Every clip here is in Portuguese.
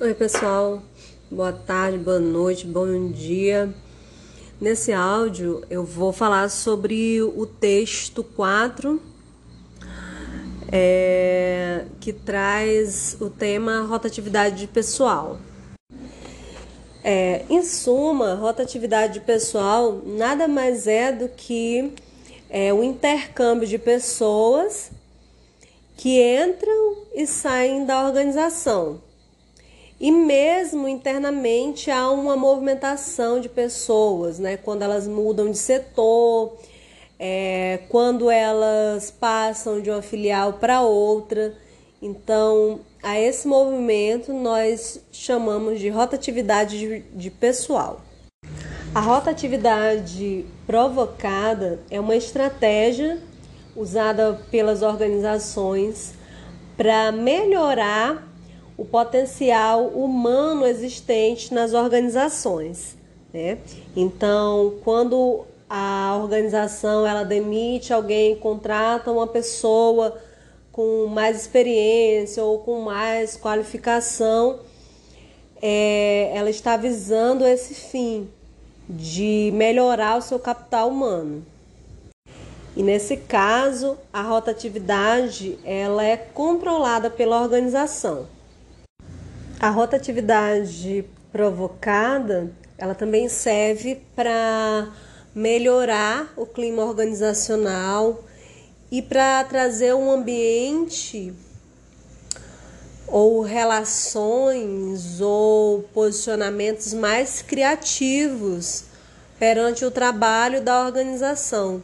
Oi, pessoal. Boa tarde, boa noite, bom dia. Nesse áudio eu vou falar sobre o texto 4, é, que traz o tema rotatividade pessoal. É, em suma, rotatividade pessoal nada mais é do que é, o intercâmbio de pessoas que entram e saem da organização e mesmo internamente há uma movimentação de pessoas, né? Quando elas mudam de setor, é, quando elas passam de uma filial para outra. Então, a esse movimento nós chamamos de rotatividade de, de pessoal. A rotatividade provocada é uma estratégia usada pelas organizações para melhorar o potencial humano existente nas organizações. Né? Então, quando a organização ela demite alguém, contrata uma pessoa com mais experiência ou com mais qualificação, é, ela está visando esse fim de melhorar o seu capital humano. E nesse caso, a rotatividade ela é controlada pela organização. A rotatividade provocada, ela também serve para melhorar o clima organizacional e para trazer um ambiente ou relações ou posicionamentos mais criativos perante o trabalho da organização,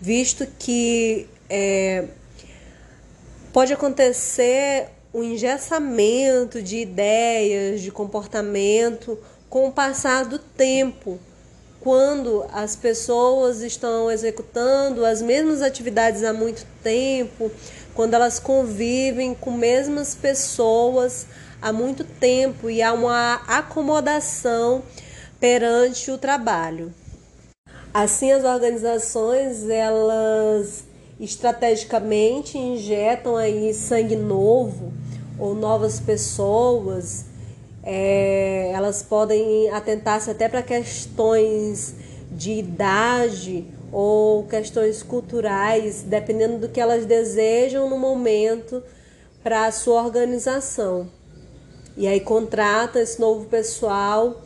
visto que é, pode acontecer o engessamento de ideias, de comportamento com o passar do tempo, quando as pessoas estão executando as mesmas atividades há muito tempo, quando elas convivem com mesmas pessoas há muito tempo e há uma acomodação perante o trabalho. Assim as organizações elas estrategicamente injetam aí sangue novo ou novas pessoas, é, elas podem atentar-se até para questões de idade ou questões culturais, dependendo do que elas desejam no momento para a sua organização. E aí contrata esse novo pessoal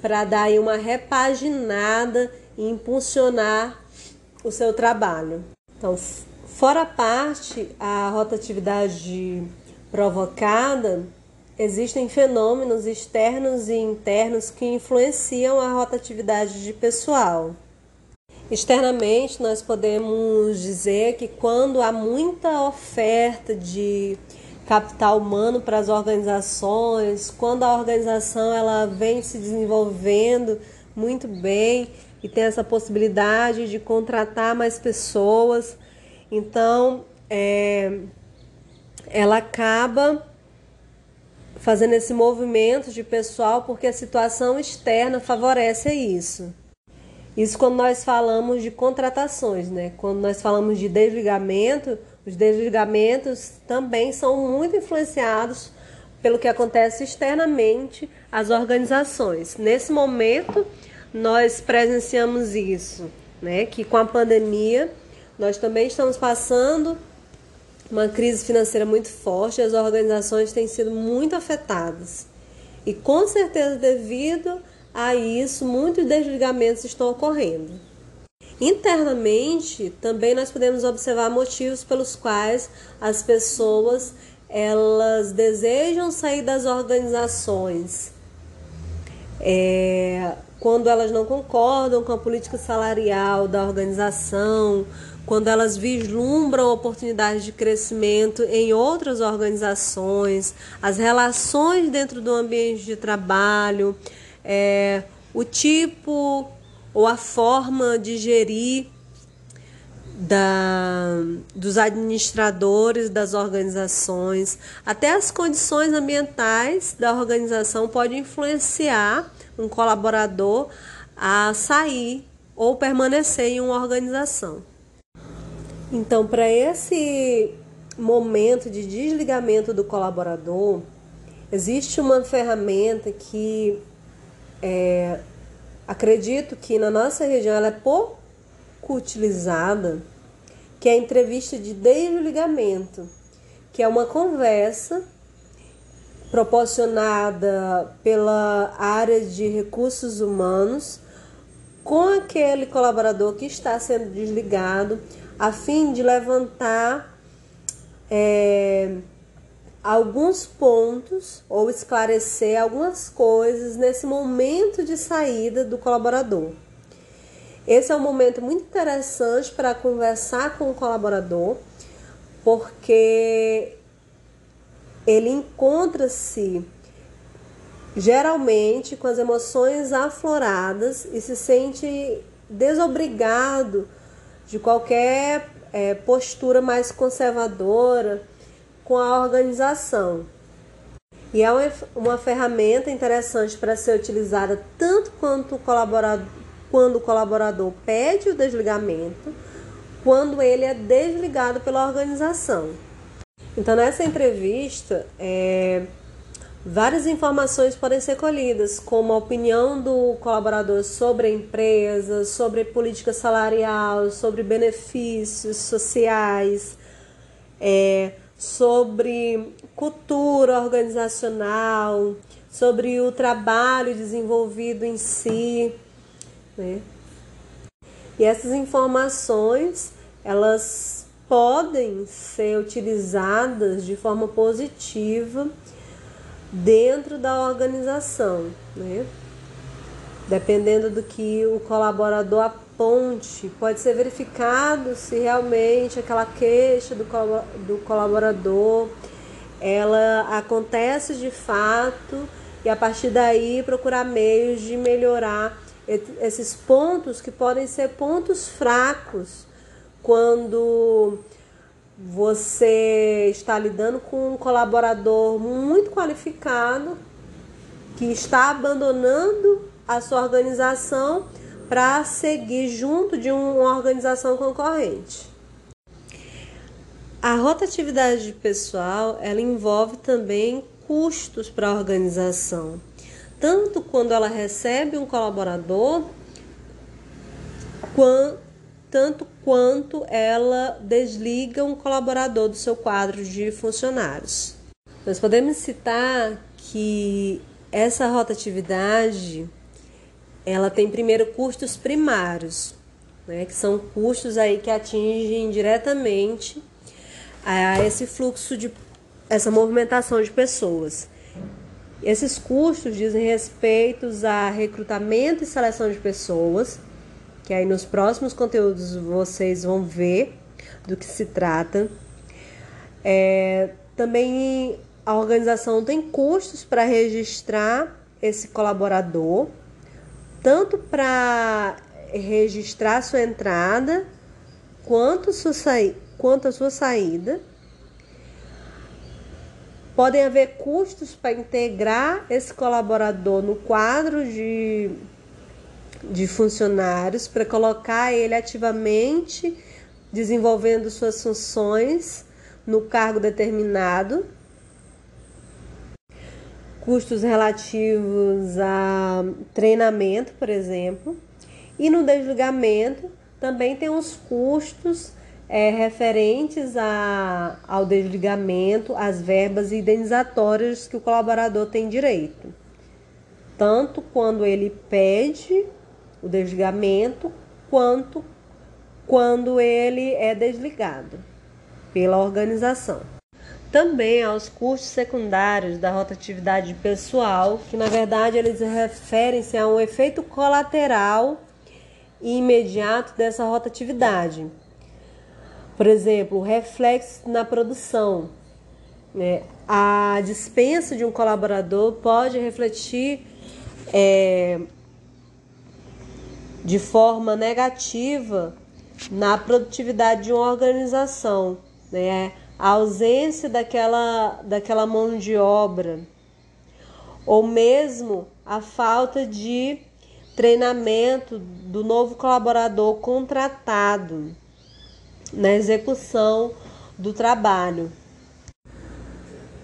para dar uma repaginada e impulsionar o seu trabalho. Então, fora a parte a rotatividade provocada, existem fenômenos externos e internos que influenciam a rotatividade de pessoal. Externamente, nós podemos dizer que quando há muita oferta de capital humano para as organizações, quando a organização ela vem se desenvolvendo muito bem e tem essa possibilidade de contratar mais pessoas. Então, é, ela acaba fazendo esse movimento de pessoal porque a situação externa favorece isso. Isso quando nós falamos de contratações, né? Quando nós falamos de desligamento, os desligamentos também são muito influenciados pelo que acontece externamente às organizações. Nesse momento, nós presenciamos isso, né? Que com a pandemia nós também estamos passando uma crise financeira muito forte, as organizações têm sido muito afetadas. E com certeza devido a isso, muitos desligamentos estão ocorrendo. Internamente, também nós podemos observar motivos pelos quais as pessoas elas desejam sair das organizações. É, quando elas não concordam com a política salarial da organização, quando elas vislumbram oportunidades de crescimento em outras organizações, as relações dentro do ambiente de trabalho, é, o tipo ou a forma de gerir da, dos administradores das organizações, até as condições ambientais da organização podem influenciar um colaborador a sair ou permanecer em uma organização. Então, para esse momento de desligamento do colaborador, Existe uma ferramenta que é, acredito que na nossa região ela é pouco utilizada, que é a entrevista de desligamento, que é uma conversa proporcionada pela área de recursos humanos com aquele colaborador que está sendo desligado, a fim de levantar é, alguns pontos ou esclarecer algumas coisas nesse momento de saída do colaborador. Esse é um momento muito interessante para conversar com o colaborador, porque ele encontra-se geralmente com as emoções afloradas e se sente desobrigado de qualquer é, postura mais conservadora com a organização. E é uma, uma ferramenta interessante para ser utilizada tanto quanto o colaborador, quando o colaborador pede o desligamento, quando ele é desligado pela organização. Então, nessa entrevista, é, várias informações podem ser colhidas, como a opinião do colaborador sobre a empresa, sobre política salarial, sobre benefícios sociais. É, sobre cultura organizacional, sobre o trabalho desenvolvido em si, né? E essas informações, elas podem ser utilizadas de forma positiva dentro da organização, né? Dependendo do que o colaborador ponte, pode ser verificado se realmente aquela queixa do, do colaborador ela acontece de fato e a partir daí procurar meios de melhorar esses pontos que podem ser pontos fracos quando você está lidando com um colaborador muito qualificado que está abandonando a sua organização para seguir junto de uma organização concorrente. A rotatividade de pessoal, ela envolve também custos para a organização, tanto quando ela recebe um colaborador, tanto quanto ela desliga um colaborador do seu quadro de funcionários. Nós podemos citar que essa rotatividade ela tem primeiro custos primários, né, que são custos aí que atingem diretamente a esse fluxo de essa movimentação de pessoas. Esses custos dizem respeito a recrutamento e seleção de pessoas, que aí nos próximos conteúdos vocês vão ver do que se trata. É, também a organização tem custos para registrar esse colaborador tanto para registrar sua entrada quanto, sua quanto a sua saída. Podem haver custos para integrar esse colaborador no quadro de, de funcionários, para colocar ele ativamente desenvolvendo suas funções no cargo determinado. Custos relativos a treinamento, por exemplo, e no desligamento também tem os custos é, referentes a, ao desligamento, as verbas indenizatórias que o colaborador tem direito, tanto quando ele pede o desligamento, quanto quando ele é desligado pela organização também aos custos secundários da rotatividade pessoal, que na verdade eles referem-se a um efeito colateral e imediato dessa rotatividade. Por exemplo, reflexo na produção. Né? A dispensa de um colaborador pode refletir é, de forma negativa na produtividade de uma organização. Né? a ausência daquela, daquela mão de obra, ou mesmo a falta de treinamento do novo colaborador contratado na execução do trabalho.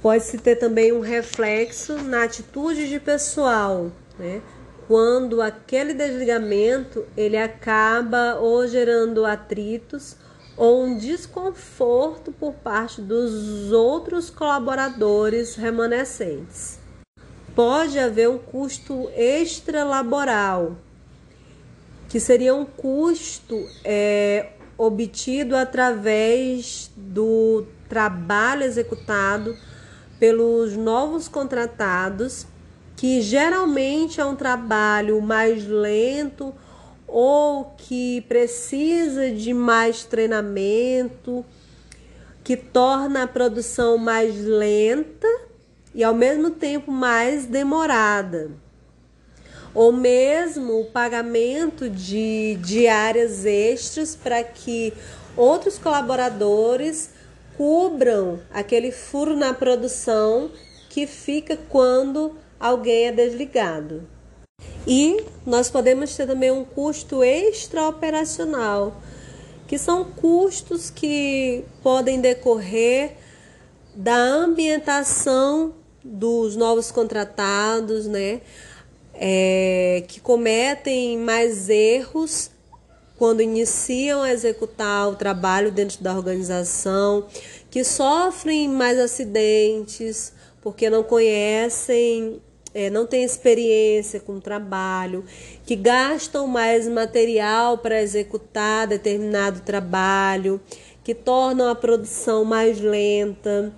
Pode-se ter também um reflexo na atitude de pessoal, né? Quando aquele desligamento ele acaba ou gerando atritos ou um desconforto por parte dos outros colaboradores remanescentes. Pode haver um custo extralaboral, que seria um custo é, obtido através do trabalho executado pelos novos contratados, que geralmente é um trabalho mais lento ou que precisa de mais treinamento, que torna a produção mais lenta e ao mesmo tempo mais demorada. Ou mesmo o pagamento de diárias extras para que outros colaboradores cubram aquele furo na produção que fica quando alguém é desligado. E nós podemos ter também um custo extraoperacional, que são custos que podem decorrer da ambientação dos novos contratados, né? É, que cometem mais erros quando iniciam a executar o trabalho dentro da organização, que sofrem mais acidentes porque não conhecem é, não têm experiência com o trabalho, que gastam mais material para executar determinado trabalho, que tornam a produção mais lenta.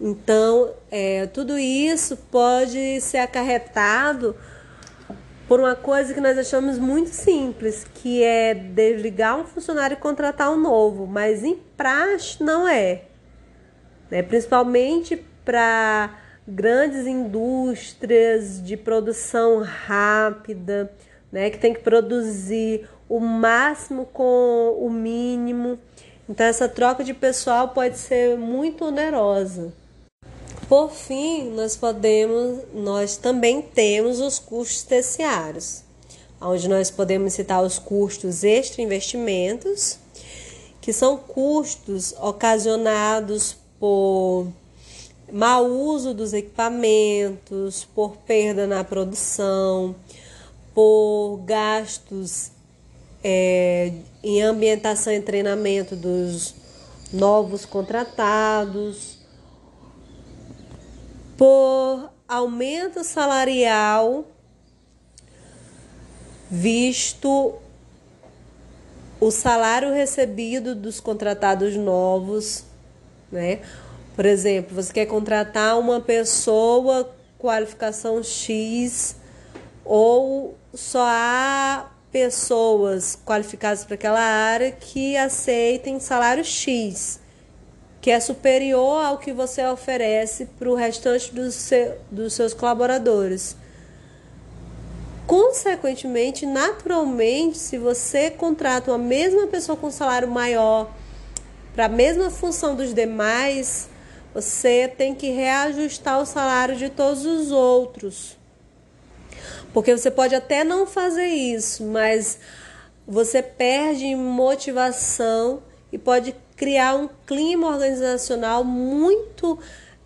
Então, é, tudo isso pode ser acarretado por uma coisa que nós achamos muito simples, que é desligar um funcionário e contratar um novo, mas em praxe não é. Né? Principalmente para grandes indústrias de produção rápida, né, que tem que produzir o máximo com o mínimo. Então essa troca de pessoal pode ser muito onerosa. Por fim, nós podemos, nós também temos os custos terciários, onde nós podemos citar os custos extra investimentos, que são custos ocasionados por mau uso dos equipamentos, por perda na produção, por gastos é, em ambientação e treinamento dos novos contratados, por aumento salarial visto o salário recebido dos contratados novos, né? Por exemplo, você quer contratar uma pessoa qualificação X ou só há pessoas qualificadas para aquela área que aceitem salário X, que é superior ao que você oferece para o restante dos, seu, dos seus colaboradores. Consequentemente, naturalmente, se você contrata uma mesma pessoa com salário maior para a mesma função dos demais, você tem que reajustar o salário de todos os outros. Porque você pode até não fazer isso, mas você perde motivação e pode criar um clima organizacional muito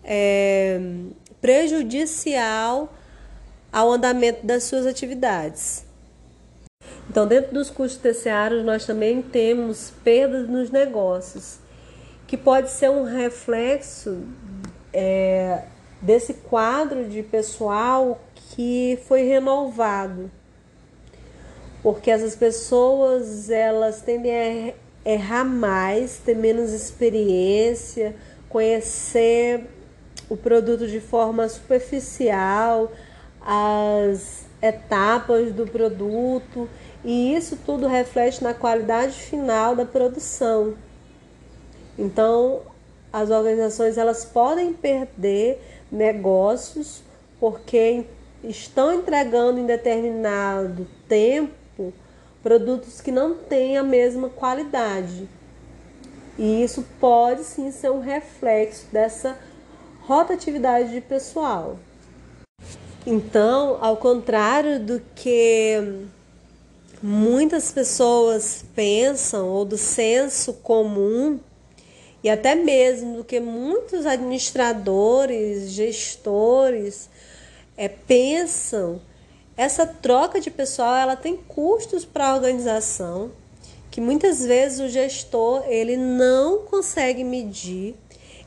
é, prejudicial ao andamento das suas atividades. Então, dentro dos custos terciários, nós também temos perdas nos negócios que pode ser um reflexo é, desse quadro de pessoal que foi renovado. Porque essas pessoas elas tendem a errar mais, ter menos experiência, conhecer o produto de forma superficial, as etapas do produto, e isso tudo reflete na qualidade final da produção. Então, as organizações elas podem perder negócios porque estão entregando em determinado tempo produtos que não têm a mesma qualidade. E isso pode sim ser um reflexo dessa rotatividade de pessoal. Então, ao contrário do que muitas pessoas pensam ou do senso comum, e até mesmo do que muitos administradores, gestores é, pensam, essa troca de pessoal ela tem custos para a organização que muitas vezes o gestor ele não consegue medir,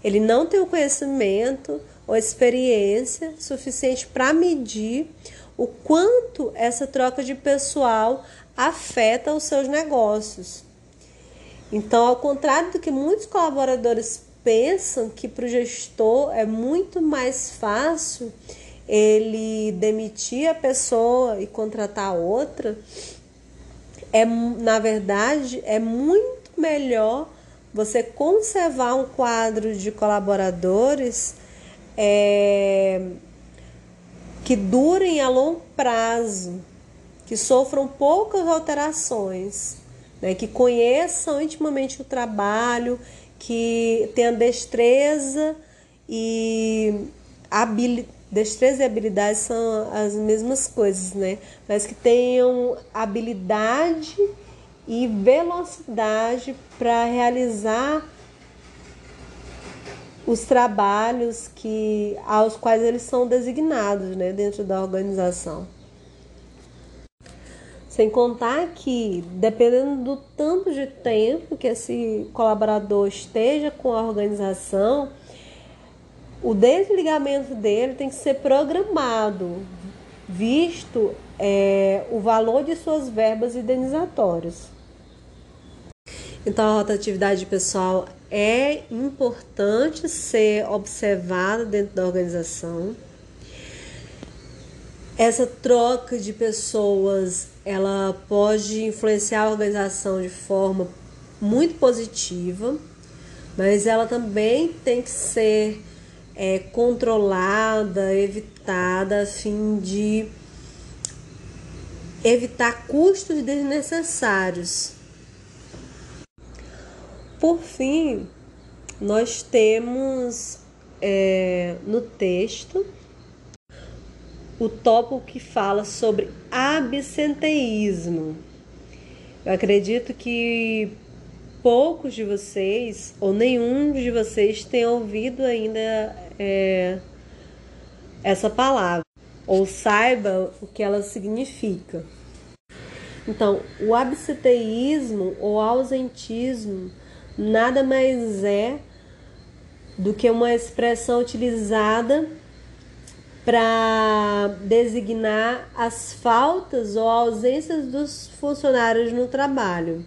ele não tem o conhecimento ou experiência suficiente para medir o quanto essa troca de pessoal afeta os seus negócios. Então, ao contrário do que muitos colaboradores pensam que para o gestor é muito mais fácil ele demitir a pessoa e contratar outra, é na verdade é muito melhor você conservar um quadro de colaboradores é, que durem a longo prazo, que sofram poucas alterações né, que conheçam intimamente o trabalho, que tenham destreza e habilidade. Destreza e habilidade são as mesmas coisas, né? Mas que tenham habilidade e velocidade para realizar os trabalhos que aos quais eles são designados, né, dentro da organização. Sem contar que, dependendo do tanto de tempo que esse colaborador esteja com a organização, o desligamento dele tem que ser programado, visto é, o valor de suas verbas indenizatórias. Então, a rotatividade pessoal é importante ser observada dentro da organização. Essa troca de pessoas ela pode influenciar a organização de forma muito positiva, mas ela também tem que ser é, controlada, evitada, a fim de evitar custos desnecessários. Por fim, nós temos é, no texto o tópico que fala sobre absenteísmo. Eu acredito que poucos de vocês, ou nenhum de vocês, tenham ouvido ainda é, essa palavra, ou saiba o que ela significa. Então, o absenteísmo ou ausentismo nada mais é do que uma expressão utilizada para designar as faltas ou ausências dos funcionários no trabalho.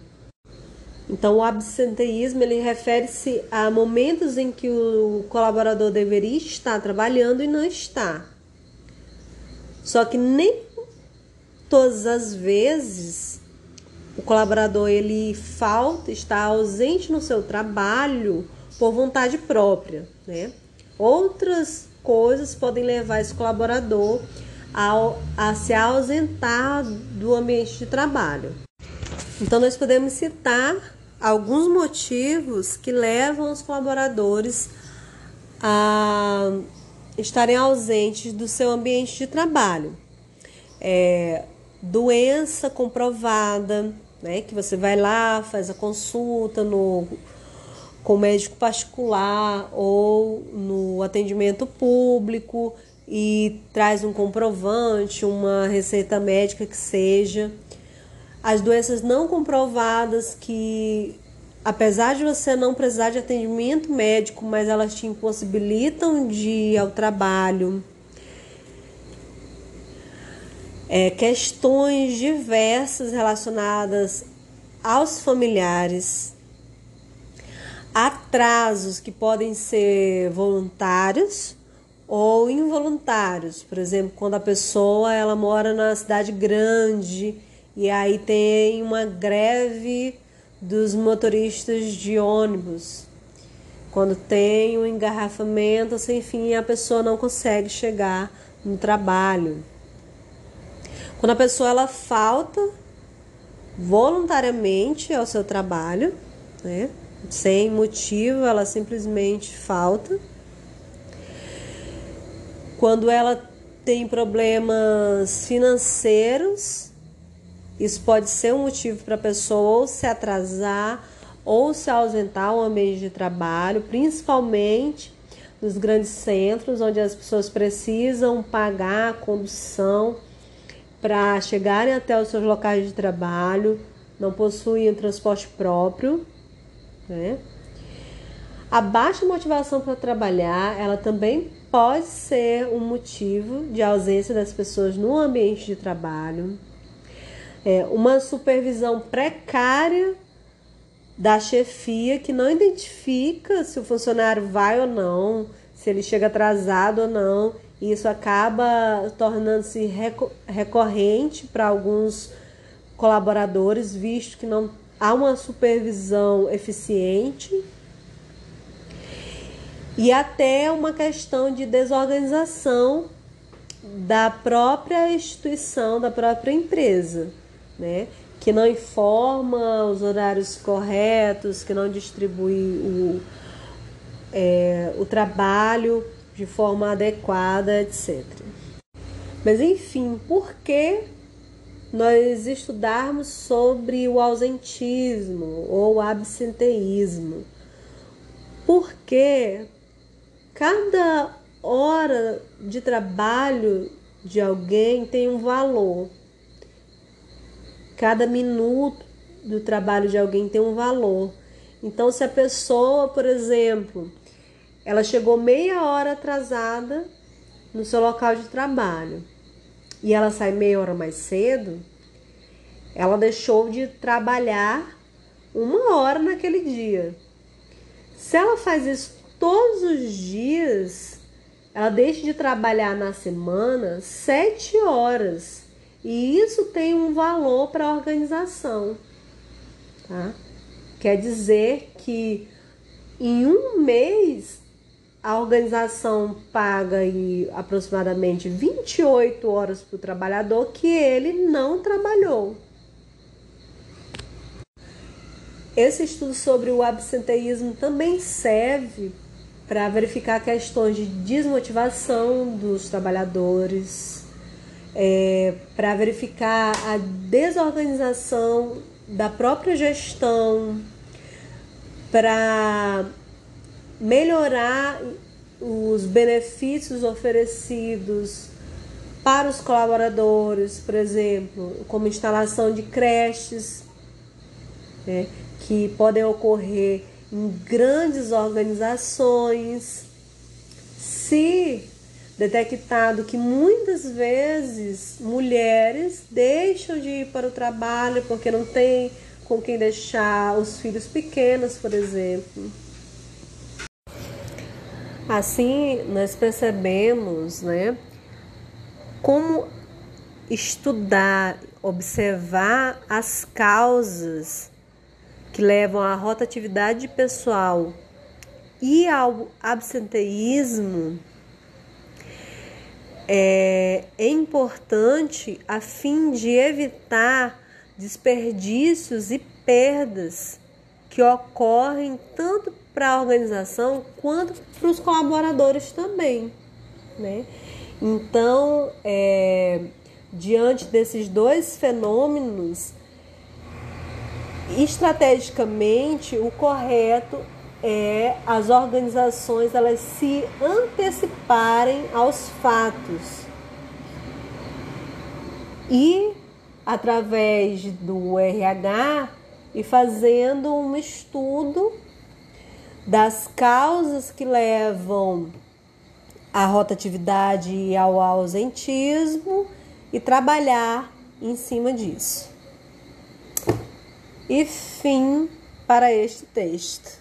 Então, o absenteísmo ele refere-se a momentos em que o colaborador deveria estar trabalhando e não está. Só que nem todas as vezes o colaborador ele falta, está ausente no seu trabalho por vontade própria, né? Outras coisas podem levar esse colaborador a, a se ausentar do ambiente de trabalho. Então, nós podemos citar alguns motivos que levam os colaboradores a estarem ausentes do seu ambiente de trabalho. É, doença comprovada, né, que você vai lá, faz a consulta no com médico particular ou no atendimento público e traz um comprovante, uma receita médica que seja. As doenças não comprovadas que apesar de você não precisar de atendimento médico, mas elas te impossibilitam de ir ao trabalho. É, questões diversas relacionadas aos familiares, atrasos que podem ser voluntários ou involuntários. Por exemplo, quando a pessoa ela mora na cidade grande e aí tem uma greve dos motoristas de ônibus. Quando tem um engarrafamento sem fim, a pessoa não consegue chegar no trabalho. Quando a pessoa ela falta voluntariamente ao seu trabalho, né? Sem motivo, ela simplesmente falta. Quando ela tem problemas financeiros, isso pode ser um motivo para a pessoa ou se atrasar ou se ausentar ao ambiente de trabalho, principalmente nos grandes centros, onde as pessoas precisam pagar a condução para chegarem até os seus locais de trabalho, não possuem transporte próprio, né? A baixa motivação para trabalhar, ela também pode ser um motivo de ausência das pessoas no ambiente de trabalho. É, uma supervisão precária da chefia que não identifica se o funcionário vai ou não, se ele chega atrasado ou não. E isso acaba tornando-se recorrente para alguns colaboradores, visto que não há uma supervisão eficiente e até uma questão de desorganização da própria instituição, da própria empresa, né? que não informa os horários corretos, que não distribui o, é, o trabalho de forma adequada, etc. Mas enfim, por que nós estudarmos sobre o ausentismo ou absenteísmo? Porque cada hora de trabalho de alguém tem um valor. Cada minuto do trabalho de alguém tem um valor. Então, se a pessoa, por exemplo, ela chegou meia hora atrasada no seu local de trabalho e ela sai meia hora mais cedo, ela deixou de trabalhar uma hora naquele dia. Se ela faz isso todos os dias, ela deixa de trabalhar na semana sete horas. E isso tem um valor para a organização. Tá? Quer dizer que em um mês a organização paga aí aproximadamente 28 horas para o trabalhador que ele não trabalhou. Esse estudo sobre o absenteísmo também serve para verificar questões de desmotivação dos trabalhadores, é, para verificar a desorganização da própria gestão, para melhorar os benefícios oferecidos para os colaboradores, por exemplo, como instalação de creches, né, que podem ocorrer em grandes organizações. Se detectado que muitas vezes mulheres deixam de ir para o trabalho porque não tem com quem deixar os filhos pequenos, por exemplo. Assim, nós percebemos, né, como estudar, observar as causas que levam à rotatividade pessoal e ao absenteísmo é, é importante a fim de evitar desperdícios e perdas que ocorrem tanto para a organização quanto para os colaboradores também, né? Então, é, diante desses dois fenômenos, estrategicamente o correto é as organizações elas se anteciparem aos fatos e através do RH e fazendo um estudo das causas que levam à rotatividade e ao ausentismo e trabalhar em cima disso. E fim para este texto.